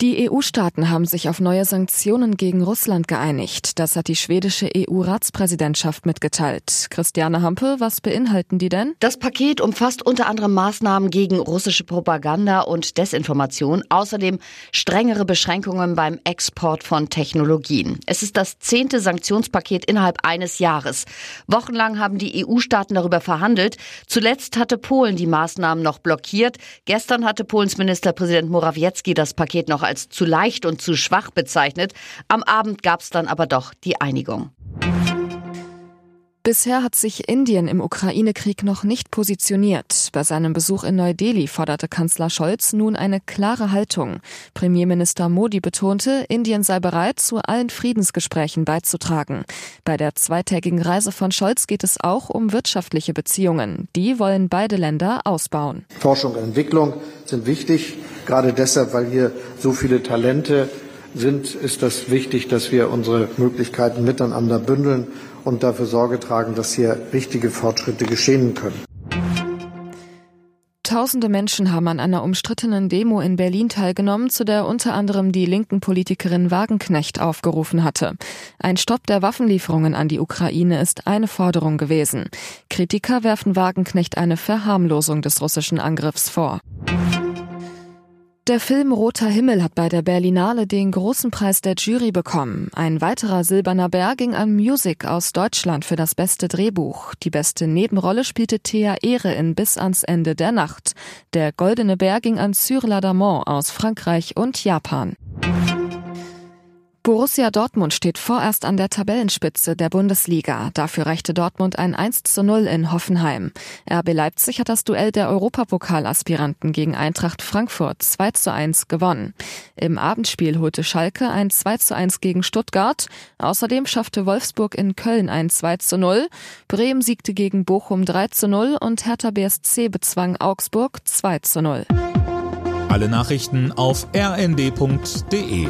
Die EU-Staaten haben sich auf neue Sanktionen gegen Russland geeinigt. Das hat die schwedische EU-Ratspräsidentschaft mitgeteilt. Christiane Hampe, was beinhalten die denn? Das Paket umfasst unter anderem Maßnahmen gegen russische Propaganda und Desinformation, außerdem strengere Beschränkungen beim Export von Technologien. Es ist das zehnte Sanktionspaket innerhalb eines Jahres. Wochenlang haben die EU-Staaten darüber verhandelt. Zuletzt hatte Polen die Maßnahmen noch blockiert. Gestern hatte Polens Ministerpräsident Morawiecki das Paket noch als zu leicht und zu schwach bezeichnet. Am Abend gab es dann aber doch die Einigung. Bisher hat sich Indien im Ukraine-Krieg noch nicht positioniert. Bei seinem Besuch in Neu-Delhi forderte Kanzler Scholz nun eine klare Haltung. Premierminister Modi betonte, Indien sei bereit, zu allen Friedensgesprächen beizutragen. Bei der zweitägigen Reise von Scholz geht es auch um wirtschaftliche Beziehungen. Die wollen beide Länder ausbauen. Forschung und Entwicklung sind wichtig. Gerade deshalb, weil hier so viele Talente sind, ist das wichtig, dass wir unsere Möglichkeiten miteinander bündeln und dafür Sorge tragen, dass hier richtige Fortschritte geschehen können. Tausende Menschen haben an einer umstrittenen Demo in Berlin teilgenommen, zu der unter anderem die linken Politikerin Wagenknecht aufgerufen hatte. Ein Stopp der Waffenlieferungen an die Ukraine ist eine Forderung gewesen. Kritiker werfen Wagenknecht eine Verharmlosung des russischen Angriffs vor. Der Film Roter Himmel hat bei der Berlinale den großen Preis der Jury bekommen. Ein weiterer silberner Bär ging an Music aus Deutschland für das beste Drehbuch. Die beste Nebenrolle spielte Thea Ehre in Bis ans Ende der Nacht. Der goldene Bär ging an Cyril Ladamont aus Frankreich und Japan. Borussia Dortmund steht vorerst an der Tabellenspitze der Bundesliga. Dafür reichte Dortmund ein 1 zu 0 in Hoffenheim. RB Leipzig hat das Duell der Europapokalaspiranten gegen Eintracht Frankfurt 2 zu 1 gewonnen. Im Abendspiel holte Schalke ein 2 zu 1 gegen Stuttgart. Außerdem schaffte Wolfsburg in Köln ein 2 zu 0. Bremen siegte gegen Bochum 3 zu 0 und Hertha BSC bezwang Augsburg 2 zu 0. Alle Nachrichten auf rnd.de